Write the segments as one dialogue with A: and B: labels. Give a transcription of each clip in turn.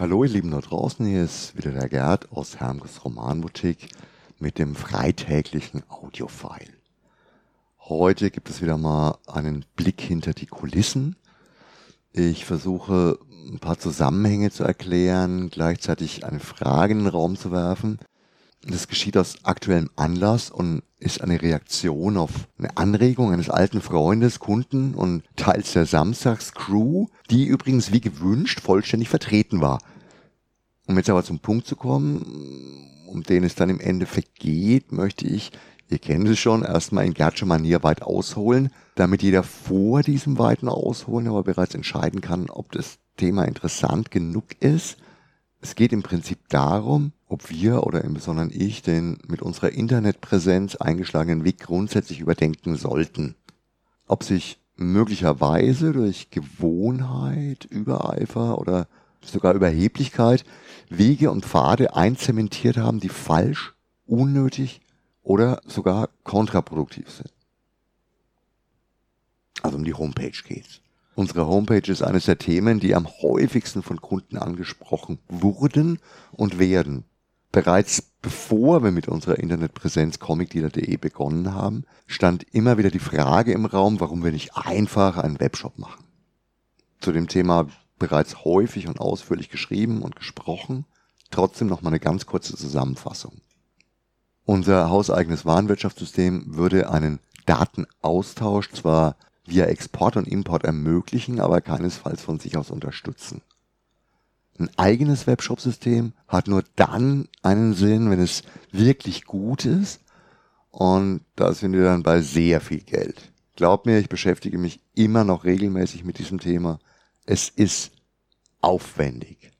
A: Hallo ihr Lieben da draußen, hier ist wieder der Gerd aus Hermges Romanboutique mit dem freitäglichen Audiofile. Heute gibt es wieder mal einen Blick hinter die Kulissen. Ich versuche ein paar Zusammenhänge zu erklären, gleichzeitig eine Frage in den Raum zu werfen. Das geschieht aus aktuellem Anlass und ist eine Reaktion auf eine Anregung eines alten Freundes, Kunden und teils der Samstagscrew, die übrigens wie gewünscht vollständig vertreten war. Um jetzt aber zum Punkt zu kommen, um den es dann im Endeffekt geht, möchte ich, ihr kennt es schon, erstmal in Gertsche Manier weit ausholen, damit jeder vor diesem weiten Ausholen aber bereits entscheiden kann, ob das Thema interessant genug ist. Es geht im Prinzip darum, ob wir oder im Besonderen ich den mit unserer Internetpräsenz eingeschlagenen Weg grundsätzlich überdenken sollten. Ob sich möglicherweise durch Gewohnheit, Übereifer oder sogar Überheblichkeit Wege und Pfade einzementiert haben, die falsch, unnötig oder sogar kontraproduktiv sind. Also um die Homepage geht's. Unsere Homepage ist eines der Themen, die am häufigsten von Kunden angesprochen wurden und werden. Bereits bevor wir mit unserer Internetpräsenz comicdealer.de begonnen haben, stand immer wieder die Frage im Raum, warum wir nicht einfach einen Webshop machen. Zu dem Thema bereits häufig und ausführlich geschrieben und gesprochen. Trotzdem noch mal eine ganz kurze Zusammenfassung. Unser hauseigenes Warenwirtschaftssystem würde einen Datenaustausch zwar via Export und Import ermöglichen, aber keinesfalls von sich aus unterstützen. Ein eigenes Webshop-System hat nur dann einen Sinn, wenn es wirklich gut ist. Und da sind wir dann bei sehr viel Geld. Glaub mir, ich beschäftige mich immer noch regelmäßig mit diesem Thema. Es ist aufwendig.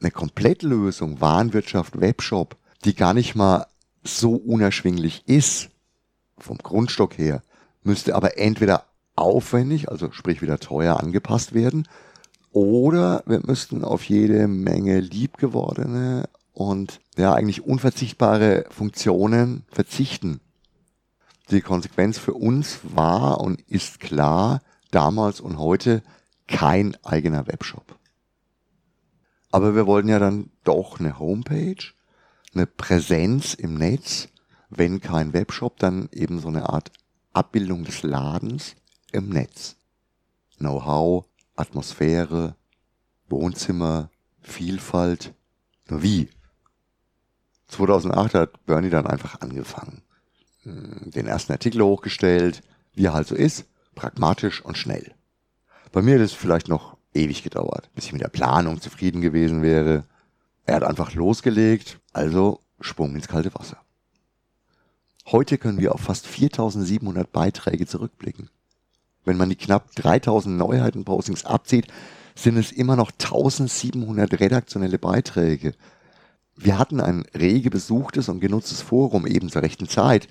A: Eine Komplettlösung, Warenwirtschaft, Webshop, die gar nicht mal so unerschwinglich ist, vom Grundstock her, müsste aber entweder aufwendig, also sprich wieder teuer angepasst werden, oder wir müssten auf jede Menge liebgewordene und ja eigentlich unverzichtbare Funktionen verzichten. Die Konsequenz für uns war und ist klar, damals und heute kein eigener Webshop. Aber wir wollten ja dann doch eine Homepage, eine Präsenz im Netz, wenn kein Webshop, dann eben so eine Art Abbildung des Ladens im Netz. Know-how, Atmosphäre, Wohnzimmer, Vielfalt. Nur wie? 2008 hat Bernie dann einfach angefangen. Hm, den ersten Artikel hochgestellt, wie er halt so ist, pragmatisch und schnell. Bei mir hätte es vielleicht noch ewig gedauert, bis ich mit der Planung zufrieden gewesen wäre. Er hat einfach losgelegt, also Sprung ins kalte Wasser. Heute können wir auf fast 4700 Beiträge zurückblicken. Wenn man die knapp 3000 Neuheiten-Postings abzieht, sind es immer noch 1700 redaktionelle Beiträge. Wir hatten ein rege besuchtes und genutztes Forum eben zur rechten Zeit.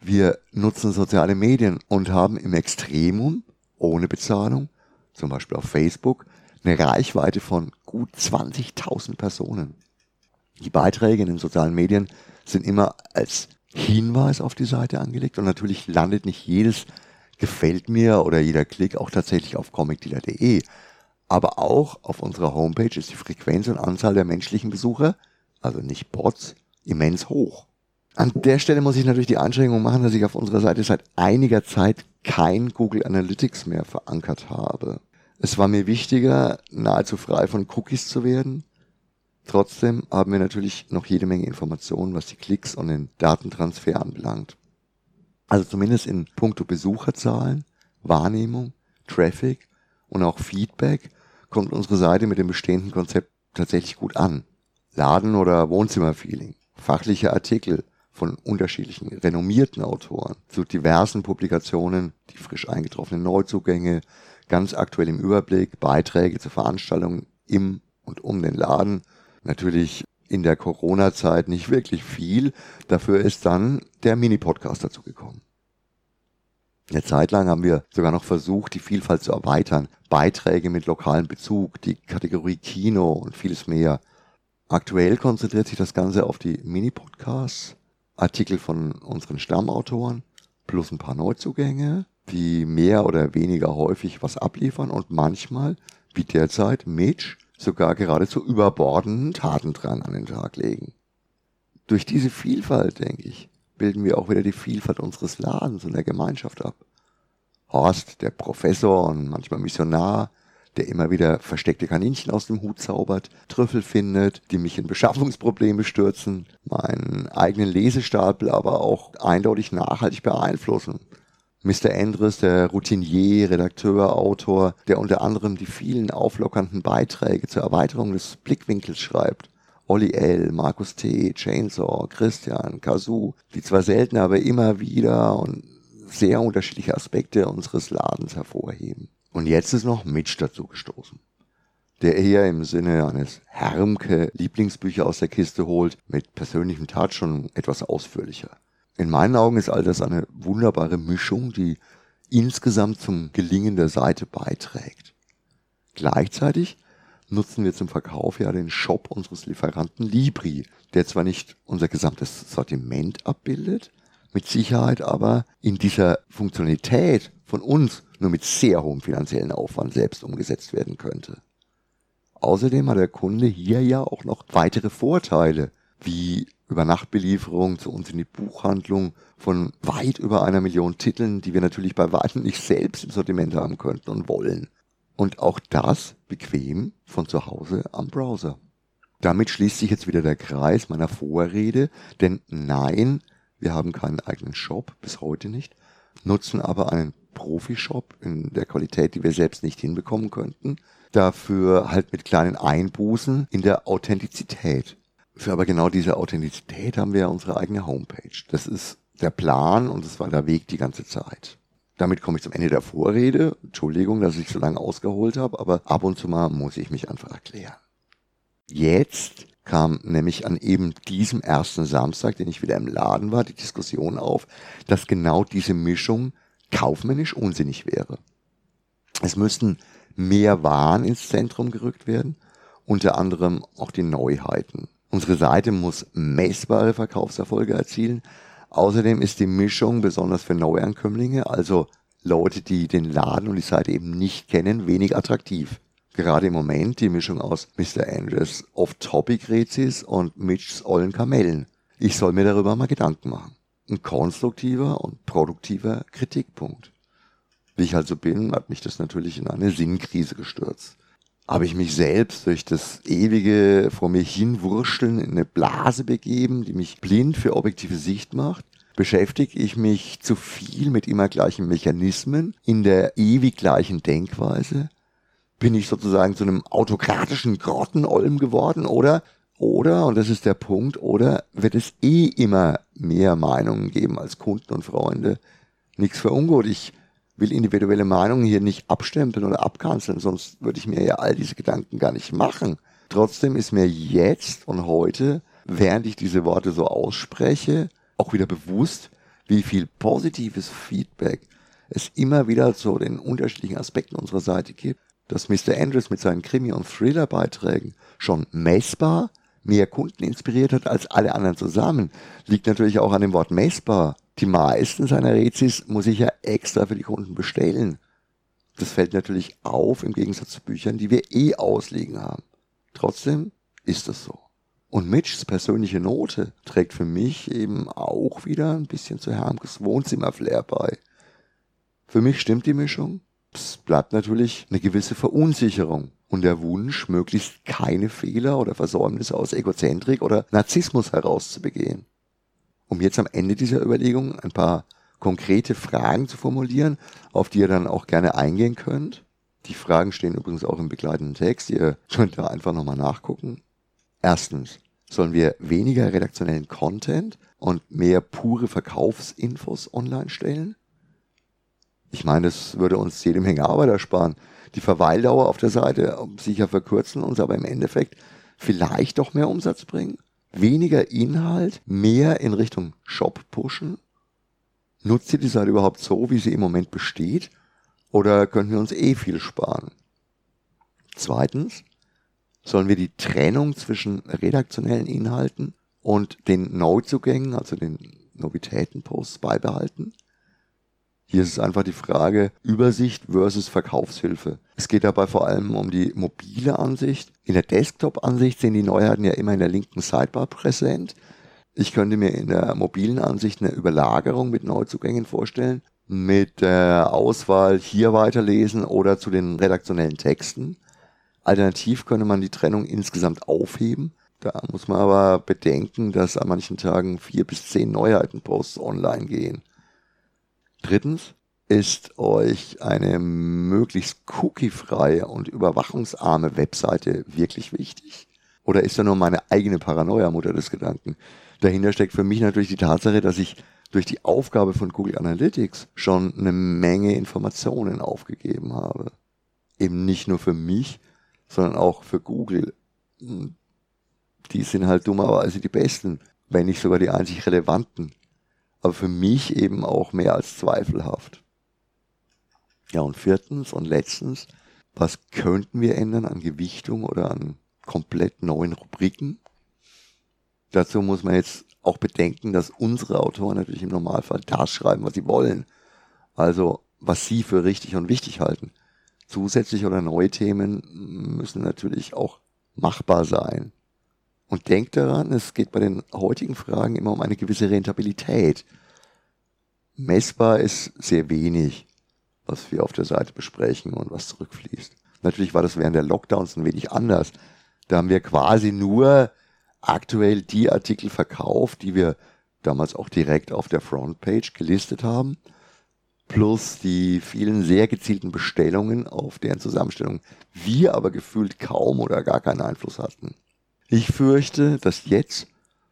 A: Wir nutzen soziale Medien und haben im Extremum, ohne Bezahlung, zum Beispiel auf Facebook, eine Reichweite von gut 20.000 Personen. Die Beiträge in den sozialen Medien sind immer als Hinweis auf die Seite angelegt und natürlich landet nicht jedes gefällt mir oder jeder Klick auch tatsächlich auf comicdealer.de. Aber auch auf unserer Homepage ist die Frequenz und Anzahl der menschlichen Besucher, also nicht Bots, immens hoch. An der Stelle muss ich natürlich die Anstrengung machen, dass ich auf unserer Seite seit einiger Zeit kein Google Analytics mehr verankert habe. Es war mir wichtiger, nahezu frei von Cookies zu werden. Trotzdem haben wir natürlich noch jede Menge Informationen, was die Klicks und den Datentransfer anbelangt. Also zumindest in puncto Besucherzahlen, Wahrnehmung, Traffic und auch Feedback kommt unsere Seite mit dem bestehenden Konzept tatsächlich gut an. Laden- oder Wohnzimmerfeeling, fachliche Artikel von unterschiedlichen renommierten Autoren zu diversen Publikationen, die frisch eingetroffenen Neuzugänge, ganz aktuell im Überblick, Beiträge zu Veranstaltungen im und um den Laden, natürlich in der Corona-Zeit nicht wirklich viel. Dafür ist dann der Mini-Podcast dazu gekommen. Eine Zeit lang haben wir sogar noch versucht, die Vielfalt zu erweitern. Beiträge mit lokalem Bezug, die Kategorie Kino und vieles mehr. Aktuell konzentriert sich das Ganze auf die Mini-Podcasts, Artikel von unseren Stammautoren, plus ein paar Neuzugänge, die mehr oder weniger häufig was abliefern und manchmal, wie derzeit, Mitch, sogar geradezu überbordenden Tatendrang an den Tag legen. Durch diese Vielfalt, denke ich, bilden wir auch wieder die Vielfalt unseres Ladens und der Gemeinschaft ab. Horst, der Professor und manchmal Missionar, der immer wieder versteckte Kaninchen aus dem Hut zaubert, Trüffel findet, die mich in Beschaffungsprobleme stürzen, meinen eigenen Lesestapel aber auch eindeutig nachhaltig beeinflussen. Mr. Endres, der Routinier, Redakteur, Autor, der unter anderem die vielen auflockernden Beiträge zur Erweiterung des Blickwinkels schreibt. Olli L., Markus T., Chainsaw, Christian, Kazoo, die zwar selten, aber immer wieder und sehr unterschiedliche Aspekte unseres Ladens hervorheben. Und jetzt ist noch Mitch dazu gestoßen, der eher im Sinne eines Hermke Lieblingsbücher aus der Kiste holt, mit persönlichem Touch und etwas ausführlicher. In meinen Augen ist all das eine wunderbare Mischung, die insgesamt zum Gelingen der Seite beiträgt. Gleichzeitig nutzen wir zum Verkauf ja den Shop unseres Lieferanten Libri, der zwar nicht unser gesamtes Sortiment abbildet, mit Sicherheit aber in dieser Funktionalität von uns nur mit sehr hohem finanziellen Aufwand selbst umgesetzt werden könnte. Außerdem hat der Kunde hier ja auch noch weitere Vorteile, wie Übernachtbelieferung zu uns in die Buchhandlung von weit über einer Million Titeln, die wir natürlich bei weitem nicht selbst im Sortiment haben könnten und wollen. Und auch das bequem von zu Hause am Browser. Damit schließt sich jetzt wieder der Kreis meiner Vorrede, denn nein, wir haben keinen eigenen Shop, bis heute nicht, nutzen aber einen Profi-Shop in der Qualität, die wir selbst nicht hinbekommen könnten. Dafür halt mit kleinen Einbußen in der Authentizität. Für aber genau diese Authentizität haben wir ja unsere eigene Homepage. Das ist der Plan und es war der Weg die ganze Zeit. Damit komme ich zum Ende der Vorrede. Entschuldigung, dass ich so lange ausgeholt habe, aber ab und zu mal muss ich mich einfach erklären. Jetzt kam nämlich an eben diesem ersten Samstag, den ich wieder im Laden war, die Diskussion auf, dass genau diese Mischung kaufmännisch unsinnig wäre. Es müssten mehr Waren ins Zentrum gerückt werden, unter anderem auch die Neuheiten. Unsere Seite muss messbare Verkaufserfolge erzielen. Außerdem ist die Mischung besonders für Neuankömmlinge, also Leute, die den Laden und die Seite eben nicht kennen, wenig attraktiv. Gerade im Moment die Mischung aus Mr. Andrews Off-Topic-Rezis und Mitchs ollen Kamellen. Ich soll mir darüber mal Gedanken machen ein konstruktiver und produktiver Kritikpunkt. Wie ich also bin, hat mich das natürlich in eine Sinnkrise gestürzt. Habe ich mich selbst durch das ewige vor mir hinwurschteln in eine Blase begeben, die mich blind für objektive Sicht macht? Beschäftige ich mich zu viel mit immer gleichen Mechanismen in der ewig gleichen Denkweise? Bin ich sozusagen zu einem autokratischen Grottenolm geworden oder oder, und das ist der Punkt, oder wird es eh immer mehr Meinungen geben als Kunden und Freunde? Nichts für ungut. Ich will individuelle Meinungen hier nicht abstempeln oder abkanzeln, sonst würde ich mir ja all diese Gedanken gar nicht machen. Trotzdem ist mir jetzt und heute, während ich diese Worte so ausspreche, auch wieder bewusst, wie viel positives Feedback es immer wieder zu den unterschiedlichen Aspekten unserer Seite gibt. Dass Mr. Andrews mit seinen Krimi- und Thriller-Beiträgen schon messbar mehr Kunden inspiriert hat als alle anderen zusammen, liegt natürlich auch an dem Wort messbar. Die meisten seiner Rezis muss ich ja extra für die Kunden bestellen. Das fällt natürlich auf im Gegensatz zu Büchern, die wir eh ausliegen haben. Trotzdem ist es so. Und Mitchs persönliche Note trägt für mich eben auch wieder ein bisschen zu Hermkes Wohnzimmerflair bei. Für mich stimmt die Mischung. Es bleibt natürlich eine gewisse Verunsicherung und der Wunsch, möglichst keine Fehler oder Versäumnisse aus Egozentrik oder Narzissmus herauszubegehen. Um jetzt am Ende dieser Überlegung ein paar konkrete Fragen zu formulieren, auf die ihr dann auch gerne eingehen könnt. Die Fragen stehen übrigens auch im begleitenden Text, ihr könnt da einfach nochmal nachgucken. Erstens, sollen wir weniger redaktionellen Content und mehr pure Verkaufsinfos online stellen? Ich meine, das würde uns jede Menge Arbeit ersparen die Verweildauer auf der Seite sicher verkürzen, uns aber im Endeffekt vielleicht doch mehr Umsatz bringen. Weniger Inhalt, mehr in Richtung Shop pushen. Nutzt ihr die Seite überhaupt so, wie sie im Moment besteht? Oder könnten wir uns eh viel sparen? Zweitens, sollen wir die Trennung zwischen redaktionellen Inhalten und den Neuzugängen, also den Novitätenposts beibehalten? Hier ist es einfach die Frage Übersicht versus Verkaufshilfe. Es geht dabei vor allem um die mobile Ansicht. In der Desktop-Ansicht sind die Neuheiten ja immer in der linken Sidebar präsent. Ich könnte mir in der mobilen Ansicht eine Überlagerung mit Neuzugängen vorstellen, mit der Auswahl hier weiterlesen oder zu den redaktionellen Texten. Alternativ könnte man die Trennung insgesamt aufheben. Da muss man aber bedenken, dass an manchen Tagen vier bis zehn Neuheiten-Posts online gehen. Drittens, ist euch eine möglichst cookiefreie und überwachungsarme Webseite wirklich wichtig? Oder ist da nur meine eigene Paranoia Mutter des Gedanken? Dahinter steckt für mich natürlich die Tatsache, dass ich durch die Aufgabe von Google Analytics schon eine Menge Informationen aufgegeben habe. Eben nicht nur für mich, sondern auch für Google. Die sind halt dummerweise die besten, wenn nicht sogar die einzig relevanten aber für mich eben auch mehr als zweifelhaft. Ja, und viertens und letztens, was könnten wir ändern an Gewichtung oder an komplett neuen Rubriken? Dazu muss man jetzt auch bedenken, dass unsere Autoren natürlich im Normalfall das schreiben, was sie wollen. Also, was sie für richtig und wichtig halten. Zusätzliche oder neue Themen müssen natürlich auch machbar sein. Und denkt daran, es geht bei den heutigen Fragen immer um eine gewisse Rentabilität. Messbar ist sehr wenig, was wir auf der Seite besprechen und was zurückfließt. Natürlich war das während der Lockdowns ein wenig anders. Da haben wir quasi nur aktuell die Artikel verkauft, die wir damals auch direkt auf der Frontpage gelistet haben, plus die vielen sehr gezielten Bestellungen, auf deren Zusammenstellung wir aber gefühlt kaum oder gar keinen Einfluss hatten. Ich fürchte, dass jetzt,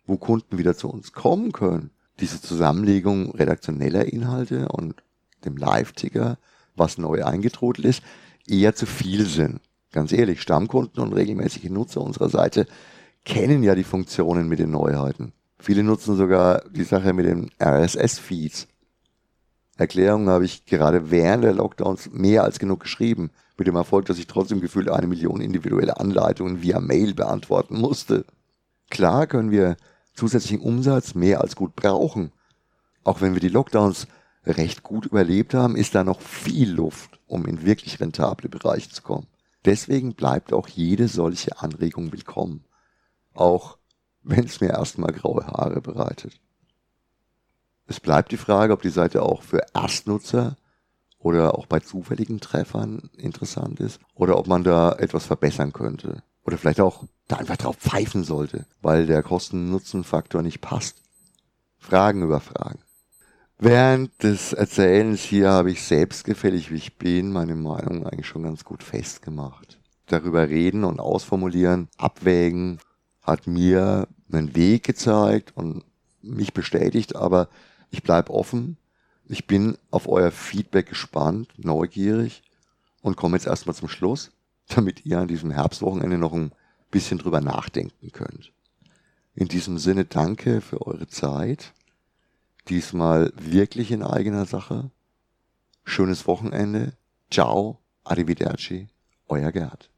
A: wo Kunden wieder zu uns kommen können, diese Zusammenlegung redaktioneller Inhalte und dem Live-Ticker, was neu eingetrudelt ist, eher zu viel sind. Ganz ehrlich, Stammkunden und regelmäßige Nutzer unserer Seite kennen ja die Funktionen mit den Neuheiten. Viele nutzen sogar die Sache mit den RSS-Feeds. Erklärungen habe ich gerade während der Lockdowns mehr als genug geschrieben mit dem Erfolg, dass ich trotzdem gefühlt eine Million individuelle Anleitungen via Mail beantworten musste. Klar können wir zusätzlichen Umsatz mehr als gut brauchen. Auch wenn wir die Lockdowns recht gut überlebt haben, ist da noch viel Luft, um in wirklich rentable Bereiche zu kommen. Deswegen bleibt auch jede solche Anregung willkommen. Auch wenn es mir erstmal graue Haare bereitet. Es bleibt die Frage, ob die Seite auch für Erstnutzer oder auch bei zufälligen Treffern interessant ist oder ob man da etwas verbessern könnte. Oder vielleicht auch da einfach drauf pfeifen sollte, weil der Kosten-Nutzen-Faktor nicht passt. Fragen über Fragen. Während des Erzählens hier habe ich selbstgefällig, wie ich bin, meine Meinung eigentlich schon ganz gut festgemacht. Darüber reden und ausformulieren, abwägen, hat mir einen Weg gezeigt und mich bestätigt, aber ich bleibe offen ich bin auf euer Feedback gespannt, neugierig und komme jetzt erstmal zum Schluss, damit ihr an diesem Herbstwochenende noch ein bisschen drüber nachdenken könnt. In diesem Sinne danke für eure Zeit. Diesmal wirklich in eigener Sache. Schönes Wochenende. Ciao. Arrivederci. Euer Gerd.